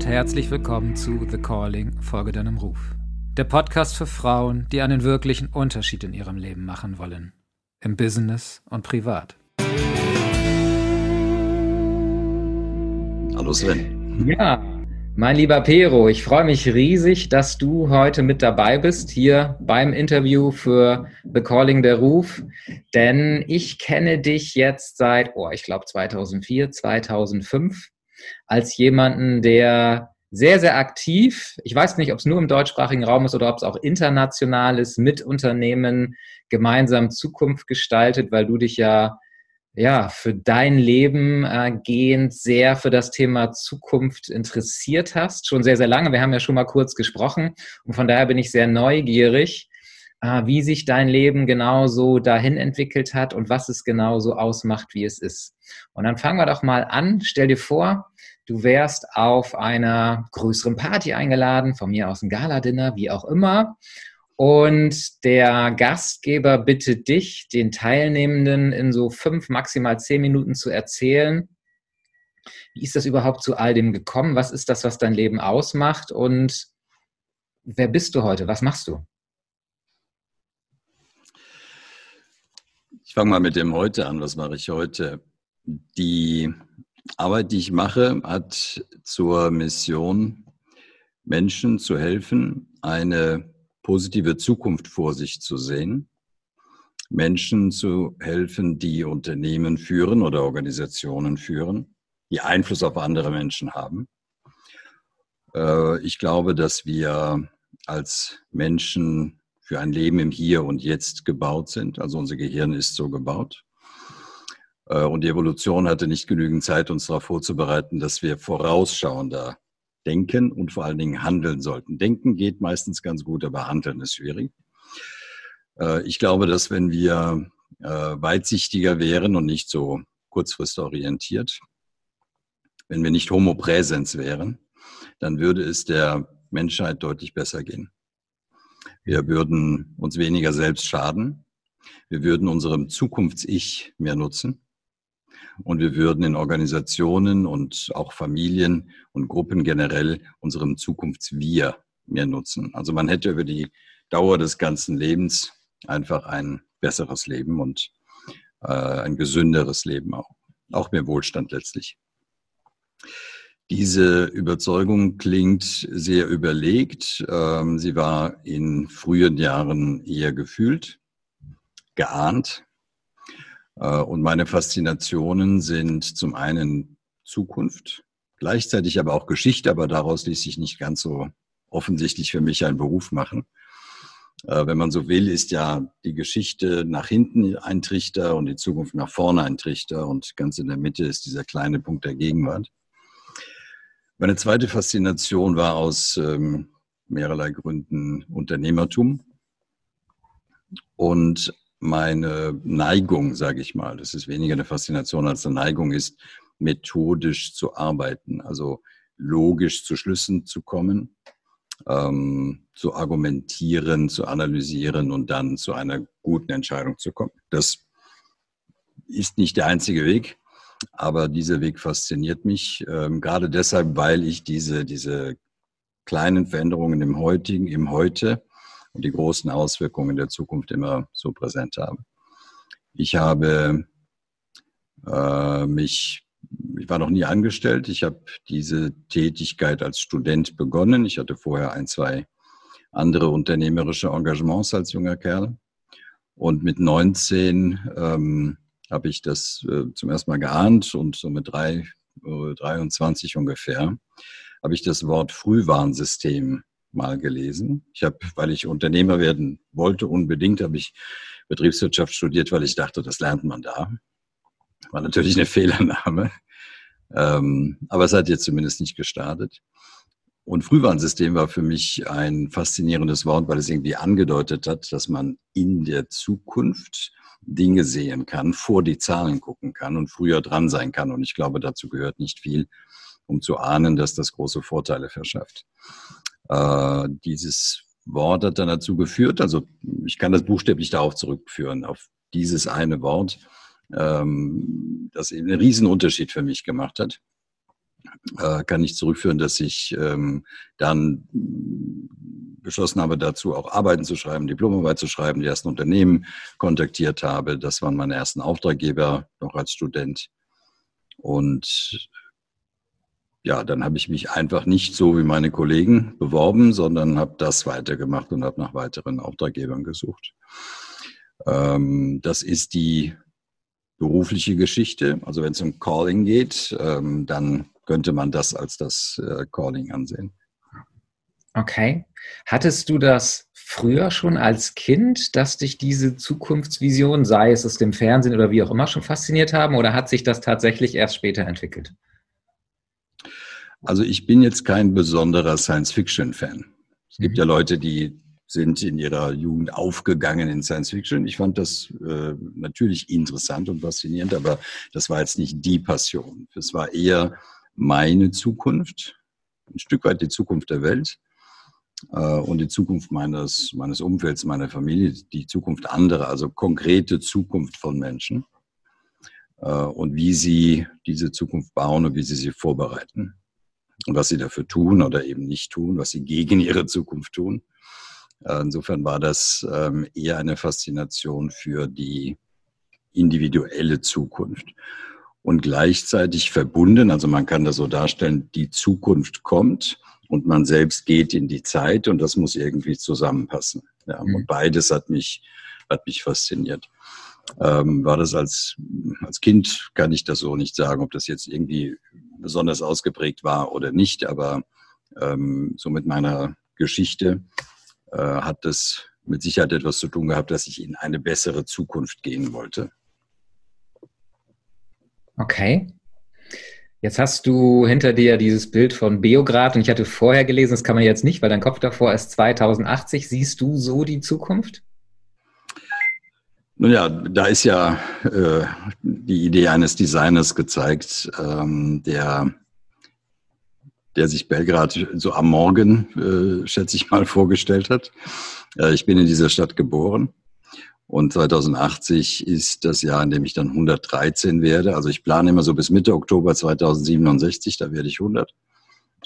und herzlich willkommen zu The Calling, Folge deinem Ruf. Der Podcast für Frauen, die einen wirklichen Unterschied in ihrem Leben machen wollen. Im Business und privat. Hallo Sven. Ja, mein lieber Pero, ich freue mich riesig, dass du heute mit dabei bist, hier beim Interview für The Calling der Ruf. Denn ich kenne dich jetzt seit, oh, ich glaube 2004, 2005 als jemanden, der sehr, sehr aktiv, ich weiß nicht, ob es nur im deutschsprachigen Raum ist oder ob es auch international ist, mit Unternehmen gemeinsam Zukunft gestaltet, weil du dich ja ja, für dein Leben äh, gehend sehr für das Thema Zukunft interessiert hast. Schon sehr, sehr lange. Wir haben ja schon mal kurz gesprochen. Und von daher bin ich sehr neugierig, wie sich dein Leben genauso dahin entwickelt hat und was es genauso ausmacht, wie es ist. Und dann fangen wir doch mal an. Stell dir vor, du wärst auf einer größeren Party eingeladen, von mir aus ein Gala-Dinner, wie auch immer. Und der Gastgeber bittet dich, den Teilnehmenden in so fünf, maximal zehn Minuten zu erzählen, wie ist das überhaupt zu all dem gekommen? Was ist das, was dein Leben ausmacht? Und wer bist du heute? Was machst du? Ich fange mal mit dem heute an. Was mache ich heute? Die Arbeit, die ich mache, hat zur Mission, Menschen zu helfen, eine positive Zukunft vor sich zu sehen, Menschen zu helfen, die Unternehmen führen oder Organisationen führen, die Einfluss auf andere Menschen haben. Äh, ich glaube, dass wir als Menschen für ein Leben im Hier und Jetzt gebaut sind. Also unser Gehirn ist so gebaut. Äh, und die Evolution hatte nicht genügend Zeit, uns darauf vorzubereiten, dass wir vorausschauender denken und vor allen Dingen handeln sollten. Denken geht meistens ganz gut, aber handeln ist schwierig. Äh, ich glaube, dass wenn wir äh, weitsichtiger wären und nicht so kurzfristorientiert, wenn wir nicht Homo präsens wären, dann würde es der Menschheit deutlich besser gehen. Wir würden uns weniger selbst schaden. Wir würden unserem Zukunfts-Ich mehr nutzen. Und wir würden in Organisationen und auch Familien und Gruppen generell unserem Zukunfts-Wir mehr nutzen. Also man hätte über die Dauer des ganzen Lebens einfach ein besseres Leben und äh, ein gesünderes Leben auch. Auch mehr Wohlstand letztlich. Diese Überzeugung klingt sehr überlegt. Ähm, sie war in frühen Jahren eher gefühlt, geahnt, äh, und meine Faszinationen sind zum einen Zukunft, gleichzeitig aber auch Geschichte, aber daraus ließ sich nicht ganz so offensichtlich für mich ein Beruf machen. Äh, wenn man so will, ist ja die Geschichte nach hinten ein Trichter und die Zukunft nach vorne ein Trichter und ganz in der Mitte ist dieser kleine Punkt der Gegenwart. Meine zweite Faszination war aus ähm, mehrerlei Gründen Unternehmertum. Und meine Neigung, sage ich mal, das ist weniger eine Faszination als eine Neigung ist, methodisch zu arbeiten, also logisch zu Schlüssen zu kommen, ähm, zu argumentieren, zu analysieren und dann zu einer guten Entscheidung zu kommen. Das ist nicht der einzige Weg, aber dieser Weg fasziniert mich, ähm, gerade deshalb, weil ich diese, diese kleinen Veränderungen im heutigen, im Heute und die großen Auswirkungen der Zukunft immer so präsent haben. Ich habe äh, mich, ich war noch nie angestellt. Ich habe diese Tätigkeit als Student begonnen. Ich hatte vorher ein, zwei andere unternehmerische Engagements als junger Kerl. Und mit 19 ähm, habe ich das äh, zum ersten Mal geahnt und so mit drei, äh, 23 ungefähr habe ich das Wort Frühwarnsystem mal gelesen. Ich habe, weil ich Unternehmer werden wollte, unbedingt habe ich Betriebswirtschaft studiert, weil ich dachte, das lernt man da. War natürlich eine Fehlername. Ähm, aber es hat jetzt zumindest nicht gestartet. Und Frühwarnsystem war für mich ein faszinierendes Wort, weil es irgendwie angedeutet hat, dass man in der Zukunft Dinge sehen kann, vor die Zahlen gucken kann und früher dran sein kann. Und ich glaube, dazu gehört nicht viel, um zu ahnen, dass das große Vorteile verschafft. Äh, dieses Wort hat dann dazu geführt, also ich kann das buchstäblich darauf zurückführen, auf dieses eine Wort, ähm, das eben einen riesen Unterschied für mich gemacht hat. äh, kann ich zurückführen, dass ich ähm, dann beschlossen habe, dazu auch Arbeiten zu schreiben, Diplomarbeit zu schreiben, die ersten Unternehmen kontaktiert habe. Das waren meine ersten Auftraggeber noch als Student. Und ja, dann habe ich mich einfach nicht so wie meine Kollegen beworben, sondern habe das weitergemacht und habe nach weiteren Auftraggebern gesucht. Ähm, das ist die berufliche Geschichte. Also wenn es um Calling geht, ähm, dann könnte man das als das äh, Calling ansehen. Okay. Hattest du das früher schon als Kind, dass dich diese Zukunftsvision, sei es aus dem Fernsehen oder wie auch immer, schon fasziniert haben oder hat sich das tatsächlich erst später entwickelt? Also ich bin jetzt kein besonderer Science-Fiction-Fan. Es gibt mhm. ja Leute, die sind in ihrer Jugend aufgegangen in Science Fiction. Ich fand das äh, natürlich interessant und faszinierend, aber das war jetzt nicht die Passion. Es war eher meine Zukunft, ein Stück weit die Zukunft der Welt und die Zukunft meines, meines Umfelds, meiner Familie, die Zukunft anderer, also konkrete Zukunft von Menschen äh, und wie sie diese Zukunft bauen und wie sie sie vorbereiten und was sie dafür tun oder eben nicht tun, was sie gegen ihre Zukunft tun. Äh, insofern war das ähm, eher eine Faszination für die individuelle Zukunft. Und gleichzeitig verbunden, also man kann das so darstellen, die Zukunft kommt und man selbst geht in die Zeit und das muss irgendwie zusammenpassen. Ja, mhm. Und beides hat mich, hat mich fasziniert. Ähm, war das als, als Kind, kann ich das so nicht sagen, ob das jetzt irgendwie besonders ausgeprägt war oder nicht, aber ähm, so mit meiner Geschichte äh, hat das mit Sicherheit etwas zu tun gehabt, dass ich in eine bessere Zukunft gehen wollte. Okay. Jetzt hast du hinter dir dieses Bild von Beograd und ich hatte vorher gelesen, das kann man jetzt nicht, weil dein Kopf davor ist 2080. Siehst du so die Zukunft? Nun ja, da ist ja äh, die Idee eines Designers gezeigt, ähm, der der sich Belgrad so am Morgen, äh, schätze ich mal, vorgestellt hat. Äh, ich bin in dieser Stadt geboren und 2080 ist das Jahr, in dem ich dann 113 werde. Also ich plane immer so bis Mitte Oktober 2067, da werde ich 100.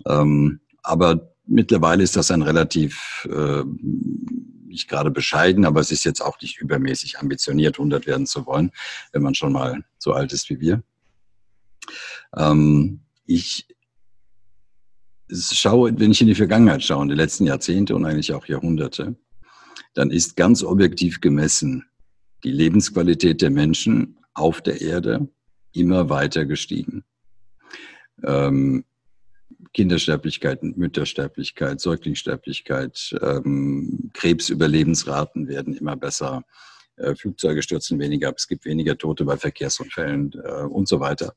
Ähm, aber mittlerweile ist das ein relativ, äh, nicht gerade bescheiden, aber es ist jetzt auch nicht übermäßig ambitioniert, 100 werden zu wollen, wenn man schon mal so alt ist wie wir. Ähm, ich schaue, wenn ich in die Vergangenheit schaue, in die letzten Jahrzehnte und eigentlich auch Jahrhunderte, dann ist ganz objektiv gemessen die Lebensqualität der Menschen auf der Erde immer weiter gestiegen. Ähm, Kindersterblichkeit, Müttersterblichkeit, Säuglingssterblichkeit, ähm, Krebsüberlebensraten werden immer besser, äh, Flugzeuge stürzen weniger ab, es gibt weniger Tote bei Verkehrsunfällen äh, und so weiter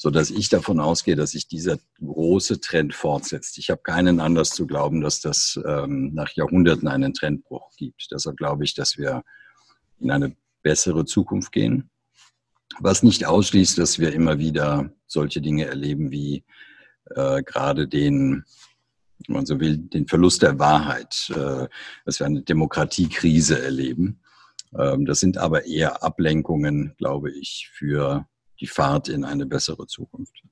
so dass ich davon ausgehe, dass sich dieser große Trend fortsetzt. Ich habe keinen Anlass zu glauben, dass das ähm, nach Jahrhunderten einen Trendbruch gibt. Deshalb glaube ich, dass wir in eine bessere Zukunft gehen, was nicht ausschließt, dass wir immer wieder solche Dinge erleben wie äh, gerade den wenn man so will, den Verlust der Wahrheit, äh, dass wir eine Demokratiekrise erleben. Ähm, das sind aber eher Ablenkungen, glaube ich, für die Fahrt in eine bessere Zukunft.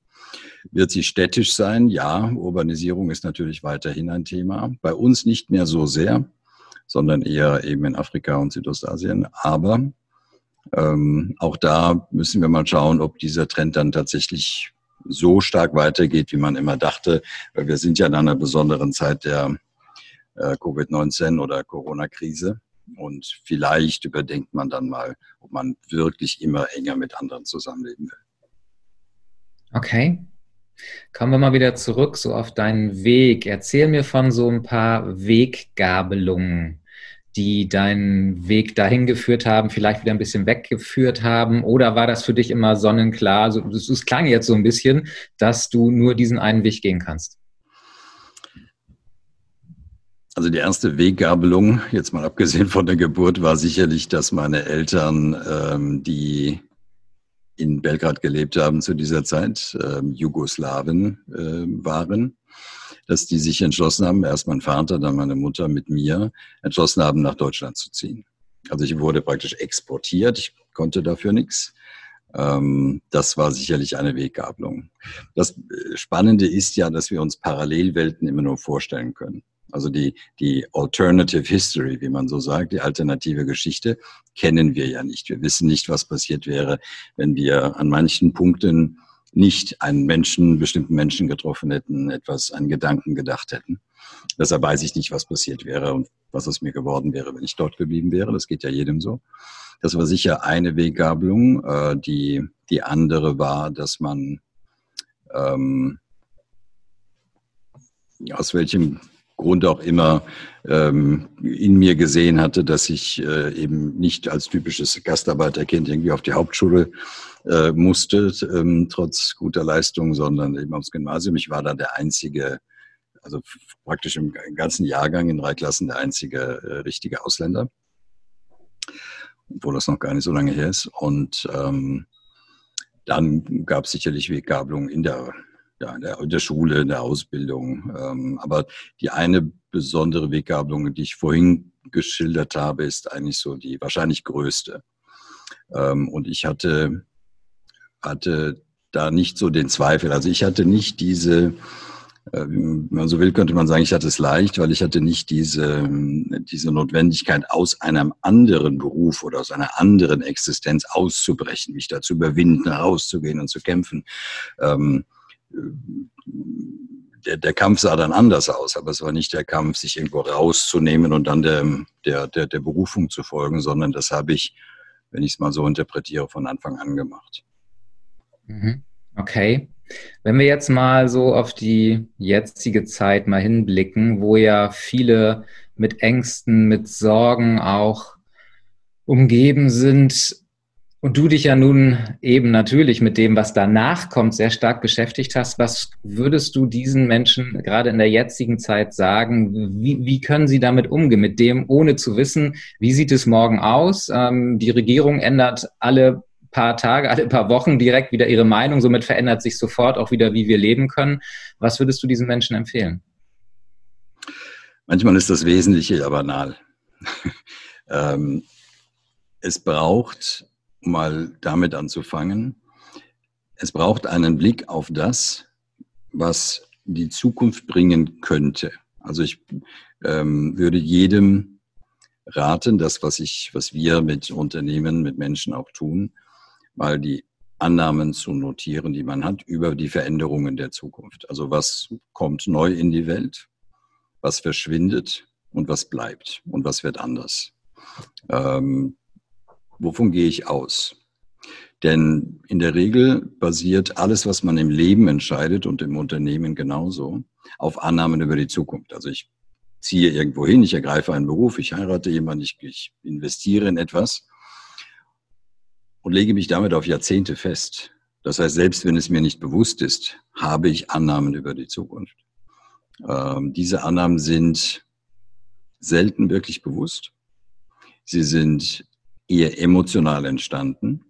Wird sie städtisch sein? Ja, Urbanisierung ist natürlich weiterhin ein Thema. Bei uns nicht mehr so sehr, sondern eher eben in Afrika und Südostasien. Aber ähm, auch da müssen wir mal schauen, ob dieser Trend dann tatsächlich so stark weitergeht, wie man immer dachte. Weil wir sind ja in einer besonderen Zeit der äh, Covid-19 oder Corona-Krise. Und vielleicht überdenkt man dann mal, ob man wirklich immer enger mit anderen zusammenleben will. Okay. Kommen wir mal wieder zurück so auf deinen Weg. Erzähl mir von so ein paar Weggabelungen, die deinen Weg dahin geführt haben, vielleicht wieder ein bisschen weggeführt haben. Oder war das für dich immer sonnenklar? Also, es klang jetzt so ein bisschen, dass du nur diesen einen Weg gehen kannst. Also die erste Weggabelung, jetzt mal abgesehen von der Geburt, war sicherlich, dass meine Eltern, ähm, die in Belgrad gelebt haben zu dieser Zeit, ähm, Jugoslawen äh, waren, dass die sich entschlossen haben, erst mein Vater, dann meine Mutter mit mir, entschlossen haben, nach Deutschland zu ziehen. Also ich wurde praktisch exportiert, ich konnte dafür nichts. Ähm, das war sicherlich eine Weggabelung. Das Spannende ist ja, dass wir uns Parallelwelten immer nur vorstellen können. Also die, die Alternative History, wie man so sagt, die alternative Geschichte, kennen wir ja nicht. Wir wissen nicht, was passiert wäre, wenn wir an manchen Punkten nicht einen Menschen, bestimmten Menschen getroffen hätten, etwas, einen Gedanken gedacht hätten. Deshalb weiß ich nicht, was passiert wäre und was aus mir geworden wäre, wenn ich dort geblieben wäre. Das geht ja jedem so. Das war sicher eine Weggabelung. Äh, die, die andere war, dass man ähm, aus welchem Grund auch immer ähm, in mir gesehen hatte, dass ich äh, eben nicht als typisches Gastarbeiterkind irgendwie auf die Hauptschule äh, musste, ähm, trotz guter Leistung, sondern eben aufs Gymnasium. Ich war da der einzige, also praktisch im ganzen Jahrgang in drei Klassen der einzige äh, richtige Ausländer, obwohl das noch gar nicht so lange her ist. Und ähm, dann gab es sicherlich Weggabelungen in der ja, in der, in der Schule, in der Ausbildung. Ähm, aber die eine besondere Weggabelung, die ich vorhin geschildert habe, ist eigentlich so die wahrscheinlich größte. Ähm, und ich hatte, hatte da nicht so den Zweifel. Also ich hatte nicht diese, äh, wenn man so will, könnte man sagen, ich hatte es leicht, weil ich hatte nicht diese, diese Notwendigkeit, aus einem anderen Beruf oder aus einer anderen Existenz auszubrechen, mich da zu überwinden, rauszugehen und zu kämpfen. Ähm, der, der Kampf sah dann anders aus, aber es war nicht der Kampf, sich irgendwo rauszunehmen und dann der, der, der, der Berufung zu folgen, sondern das habe ich, wenn ich es mal so interpretiere, von Anfang an gemacht. Mhm. Okay. Wenn wir jetzt mal so auf die jetzige Zeit mal hinblicken, wo ja viele mit Ängsten, mit Sorgen auch umgeben sind, und du dich ja nun eben natürlich mit dem, was danach kommt, sehr stark beschäftigt hast. Was würdest du diesen Menschen gerade in der jetzigen Zeit sagen? Wie, wie können sie damit umgehen, mit dem, ohne zu wissen, wie sieht es morgen aus? Ähm, die Regierung ändert alle paar Tage, alle paar Wochen direkt wieder ihre Meinung. Somit verändert sich sofort auch wieder, wie wir leben können. Was würdest du diesen Menschen empfehlen? Manchmal ist das Wesentliche ja banal. ähm, es braucht mal damit anzufangen. Es braucht einen Blick auf das, was die Zukunft bringen könnte. Also ich ähm, würde jedem raten, das, was ich, was wir mit Unternehmen, mit Menschen auch tun, mal die Annahmen zu notieren, die man hat über die Veränderungen der Zukunft. Also was kommt neu in die Welt, was verschwindet und was bleibt und was wird anders. Ähm, Wovon gehe ich aus? Denn in der Regel basiert alles, was man im Leben entscheidet und im Unternehmen genauso, auf Annahmen über die Zukunft. Also ich ziehe irgendwo hin, ich ergreife einen Beruf, ich heirate jemanden, ich, ich investiere in etwas und lege mich damit auf Jahrzehnte fest. Das heißt, selbst wenn es mir nicht bewusst ist, habe ich Annahmen über die Zukunft. Ähm, diese Annahmen sind selten wirklich bewusst. Sie sind eher emotional entstanden.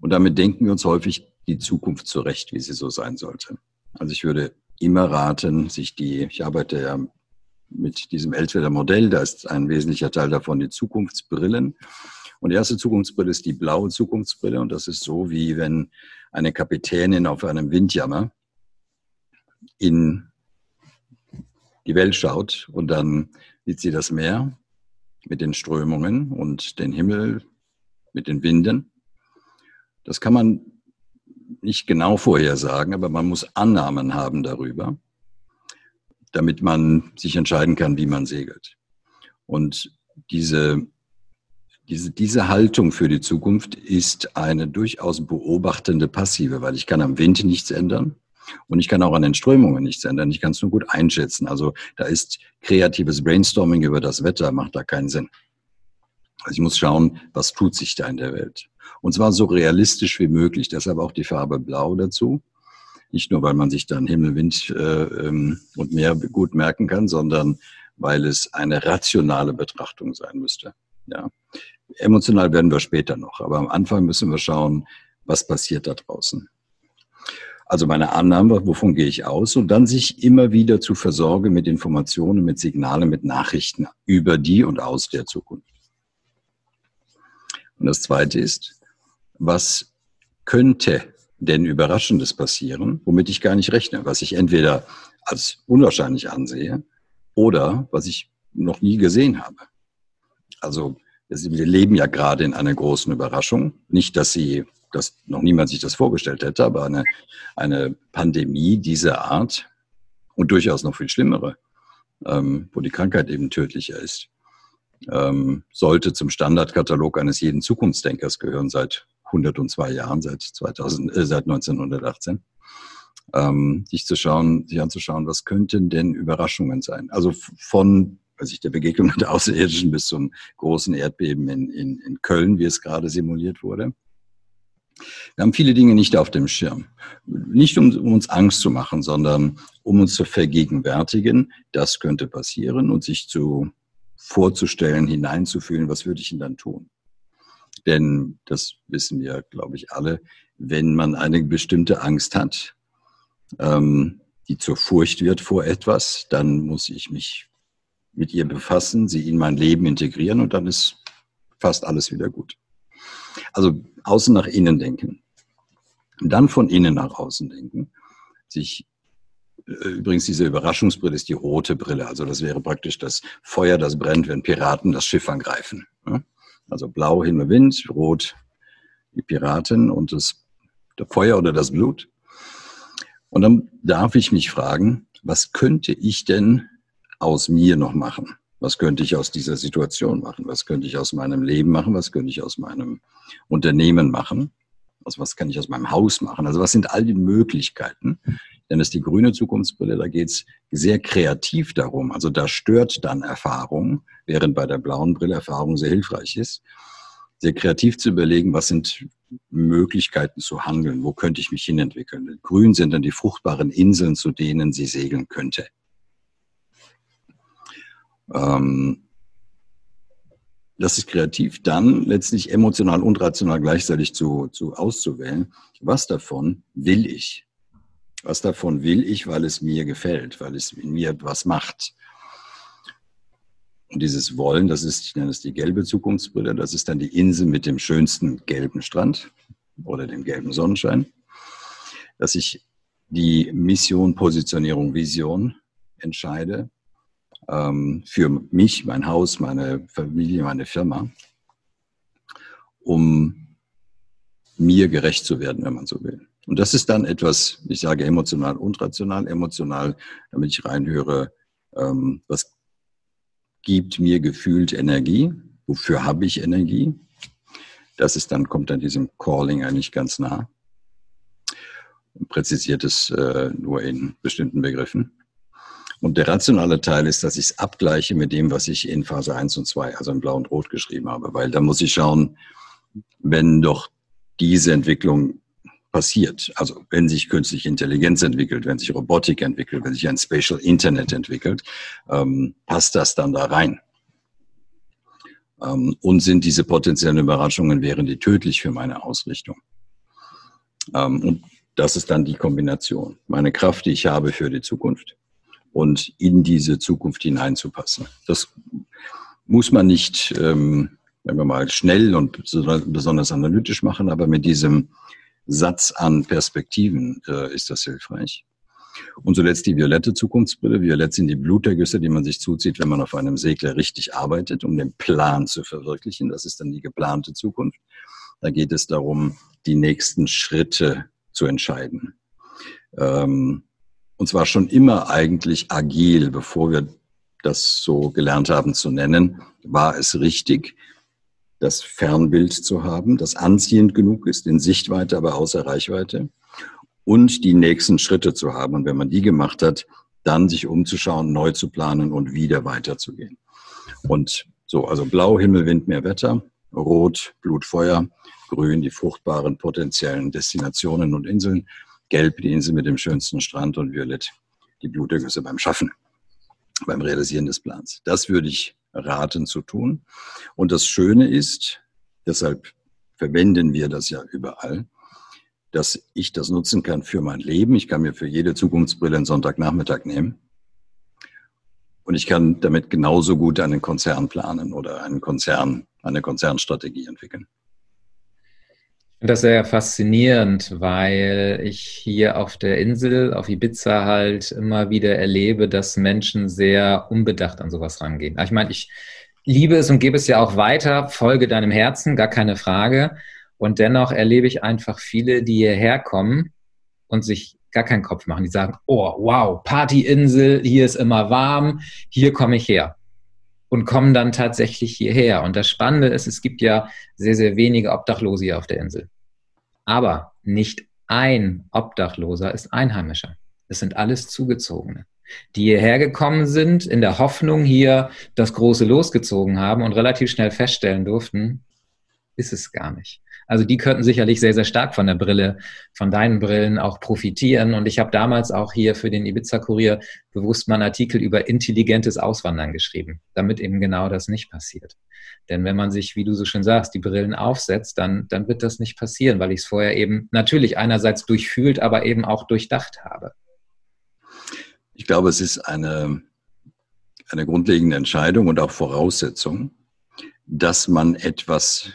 Und damit denken wir uns häufig die Zukunft zurecht, wie sie so sein sollte. Also ich würde immer raten, sich die, ich arbeite ja mit diesem Eltweder Modell, da ist ein wesentlicher Teil davon die Zukunftsbrillen. Und die erste Zukunftsbrille ist die blaue Zukunftsbrille und das ist so, wie wenn eine Kapitänin auf einem Windjammer in die Welt schaut und dann sieht sie das Meer mit den Strömungen und den Himmel mit den Winden. Das kann man nicht genau vorhersagen, aber man muss Annahmen haben darüber, damit man sich entscheiden kann, wie man segelt. Und diese, diese, diese Haltung für die Zukunft ist eine durchaus beobachtende passive, weil ich kann am Wind nichts ändern. Und ich kann auch an den Strömungen nichts ändern. Ich kann es nur gut einschätzen. Also da ist kreatives Brainstorming über das Wetter, macht da keinen Sinn. Also ich muss schauen, was tut sich da in der Welt. Und zwar so realistisch wie möglich. Deshalb auch die Farbe Blau dazu. Nicht nur, weil man sich dann Himmel, Wind äh, ähm, und Meer gut merken kann, sondern weil es eine rationale Betrachtung sein müsste. Ja. Emotional werden wir später noch, aber am Anfang müssen wir schauen, was passiert da draußen. Also meine Annahme, wovon gehe ich aus? Und dann sich immer wieder zu versorgen mit Informationen, mit Signalen, mit Nachrichten über die und aus der Zukunft. Und das Zweite ist, was könnte denn Überraschendes passieren, womit ich gar nicht rechne, was ich entweder als unwahrscheinlich ansehe oder was ich noch nie gesehen habe. Also wir leben ja gerade in einer großen Überraschung. Nicht, dass sie, dass noch niemand sich das vorgestellt hätte, aber eine, eine Pandemie dieser Art und durchaus noch viel schlimmere, ähm, wo die Krankheit eben tödlicher ist, ähm, sollte zum Standardkatalog eines jeden Zukunftsdenkers gehören seit 102 Jahren, seit 2000, äh, seit 1918. Ähm, sich zu schauen, sich anzuschauen, was könnten denn Überraschungen sein? Also von weiß ich, der Begegnung mit Außerirdischen bis zum großen Erdbeben in, in, in Köln, wie es gerade simuliert wurde. Wir haben viele Dinge nicht auf dem Schirm. Nicht um, um, uns Angst zu machen, sondern um uns zu vergegenwärtigen, das könnte passieren und sich zu vorzustellen, hineinzufühlen, was würde ich denn dann tun? Denn das wissen wir, glaube ich, alle, wenn man eine bestimmte Angst hat, ähm, die zur Furcht wird vor etwas, dann muss ich mich mit ihr befassen, sie in mein Leben integrieren und dann ist fast alles wieder gut. Also außen nach innen denken. dann von innen nach außen denken. Sich äh, Übrigens, diese Überraschungsbrille ist die rote Brille. Also das wäre praktisch das Feuer, das brennt, wenn Piraten das Schiff angreifen. Also blau Himmel, Wind, rot die Piraten und das, das Feuer oder das Blut. Und dann darf ich mich fragen, was könnte ich denn aus mir noch machen? Was könnte ich aus dieser Situation machen? Was könnte ich aus meinem Leben machen? Was könnte ich aus meinem Unternehmen machen? Also was kann ich aus meinem Haus machen? Also was sind all die Möglichkeiten? Denn es ist die grüne Zukunftsbrille, da geht es sehr kreativ darum. Also da stört dann Erfahrung, während bei der blauen Brille Erfahrung sehr hilfreich ist. Sehr kreativ zu überlegen, was sind Möglichkeiten zu handeln, wo könnte ich mich hinentwickeln. Grün sind dann die fruchtbaren Inseln, zu denen sie segeln könnte. Ähm, das ist kreativ, dann letztlich emotional und rational gleichzeitig zu, zu auszuwählen. Was davon will ich? Was davon will ich, weil es mir gefällt, weil es in mir etwas macht? Und dieses Wollen, das ist, ich nenne es die gelbe Zukunftsbrille, das ist dann die Insel mit dem schönsten gelben Strand oder dem gelben Sonnenschein, dass ich die Mission, Positionierung, Vision entscheide ähm, für mich, mein Haus, meine Familie, meine Firma, um mir gerecht zu werden, wenn man so will. Und das ist dann etwas, ich sage emotional und rational, emotional, damit ich reinhöre, ähm, was gibt mir gefühlt Energie, wofür habe ich Energie. Das ist dann, kommt dann diesem Calling eigentlich ganz nah. Präzisiert es äh, nur in bestimmten Begriffen. Und der rationale Teil ist, dass ich es abgleiche mit dem, was ich in Phase 1 und 2, also in Blau und Rot geschrieben habe. Weil da muss ich schauen, wenn doch diese Entwicklung passiert, also wenn sich künstliche Intelligenz entwickelt, wenn sich Robotik entwickelt, wenn sich ein Spatial Internet entwickelt, ähm, passt das dann da rein? Ähm, und sind diese potenziellen Überraschungen, wären die tödlich für meine Ausrichtung? Ähm, und das ist dann die Kombination. Meine Kraft, die ich habe für die Zukunft und in diese Zukunft hineinzupassen. Das muss man nicht, ähm, sagen wir mal, schnell und besonders analytisch machen, aber mit diesem Satz an Perspektiven äh, ist das hilfreich. Und zuletzt die violette Zukunftsbrille. Violett sind die Blutergüsse, die man sich zuzieht, wenn man auf einem Segler richtig arbeitet, um den Plan zu verwirklichen. Das ist dann die geplante Zukunft. Da geht es darum, die nächsten Schritte zu entscheiden. Ähm, und zwar schon immer eigentlich agil, bevor wir das so gelernt haben zu nennen, war es richtig, das Fernbild zu haben, das anziehend genug ist, in Sichtweite, aber außer Reichweite, und die nächsten Schritte zu haben. Und wenn man die gemacht hat, dann sich umzuschauen, neu zu planen und wieder weiterzugehen. Und so, also blau, Himmel, Wind, mehr Wetter, rot, Blut, Feuer, grün, die fruchtbaren potenziellen Destinationen und Inseln Gelb die Insel mit dem schönsten Strand und Violett die Blutergüsse beim Schaffen, beim Realisieren des Plans. Das würde ich raten zu tun. Und das Schöne ist, deshalb verwenden wir das ja überall, dass ich das nutzen kann für mein Leben. Ich kann mir für jede Zukunftsbrille einen Sonntagnachmittag nehmen. Und ich kann damit genauso gut einen Konzern planen oder einen Konzern, eine Konzernstrategie entwickeln. Das ist sehr faszinierend, weil ich hier auf der Insel, auf Ibiza halt immer wieder erlebe, dass Menschen sehr unbedacht an sowas rangehen. Ich meine, ich liebe es und gebe es ja auch weiter, folge deinem Herzen, gar keine Frage. Und dennoch erlebe ich einfach viele, die hierher kommen und sich gar keinen Kopf machen. Die sagen, oh, wow, Partyinsel, hier ist immer warm, hier komme ich her und kommen dann tatsächlich hierher. Und das Spannende ist, es gibt ja sehr, sehr wenige Obdachlose hier auf der Insel. Aber nicht ein Obdachloser ist Einheimischer. Es sind alles Zugezogene, die hierher gekommen sind, in der Hoffnung hier das große losgezogen haben und relativ schnell feststellen durften, ist es gar nicht. Also die könnten sicherlich sehr, sehr stark von der Brille, von deinen Brillen auch profitieren. Und ich habe damals auch hier für den Ibiza-Kurier bewusst mal einen Artikel über intelligentes Auswandern geschrieben, damit eben genau das nicht passiert. Denn wenn man sich, wie du so schön sagst, die Brillen aufsetzt, dann, dann wird das nicht passieren, weil ich es vorher eben natürlich einerseits durchfühlt, aber eben auch durchdacht habe. Ich glaube, es ist eine, eine grundlegende Entscheidung und auch Voraussetzung, dass man etwas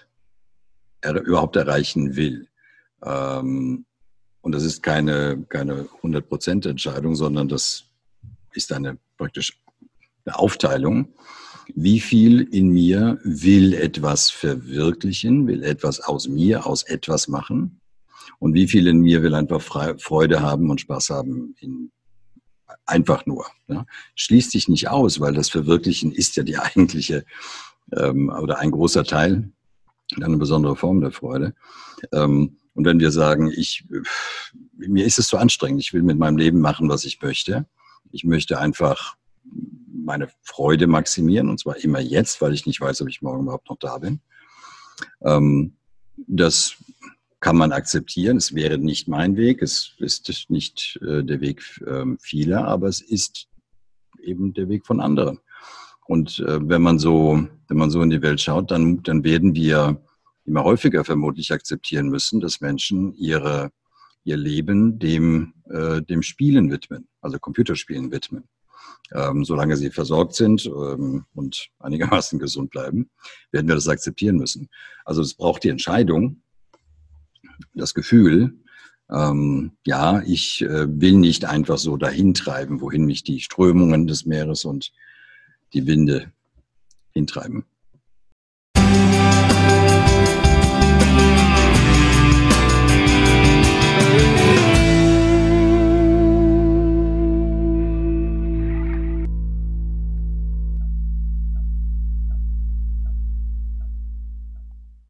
er überhaupt erreichen will. Ähm, und das ist keine, keine 100% Entscheidung, sondern das ist eine praktisch eine Aufteilung. Wie viel in mir will etwas verwirklichen, will etwas aus mir, aus etwas machen? Und wie viel in mir will einfach Freude haben und Spaß haben in einfach nur. Ja? Schließt sich nicht aus, weil das Verwirklichen ist ja die eigentliche ähm, oder ein großer Teil eine besondere Form der Freude. Ähm, und wenn wir sagen, ich, mir ist es zu anstrengend, ich will mit meinem Leben machen, was ich möchte. Ich möchte einfach meine Freude maximieren und zwar immer jetzt, weil ich nicht weiß, ob ich morgen überhaupt noch da bin. Ähm, das kann man akzeptieren. Es wäre nicht mein Weg, es ist nicht äh, der Weg ähm, vieler, aber es ist eben der Weg von anderen. Und äh, wenn man so, wenn man so in die Welt schaut, dann, dann werden wir immer häufiger vermutlich akzeptieren müssen, dass Menschen ihre, ihr Leben dem, äh, dem Spielen widmen, also Computerspielen widmen. Ähm, solange sie versorgt sind ähm, und einigermaßen gesund bleiben, werden wir das akzeptieren müssen. Also es braucht die Entscheidung, das Gefühl, ähm, ja, ich äh, will nicht einfach so dahin treiben, wohin mich die Strömungen des Meeres und die Winde hintreiben.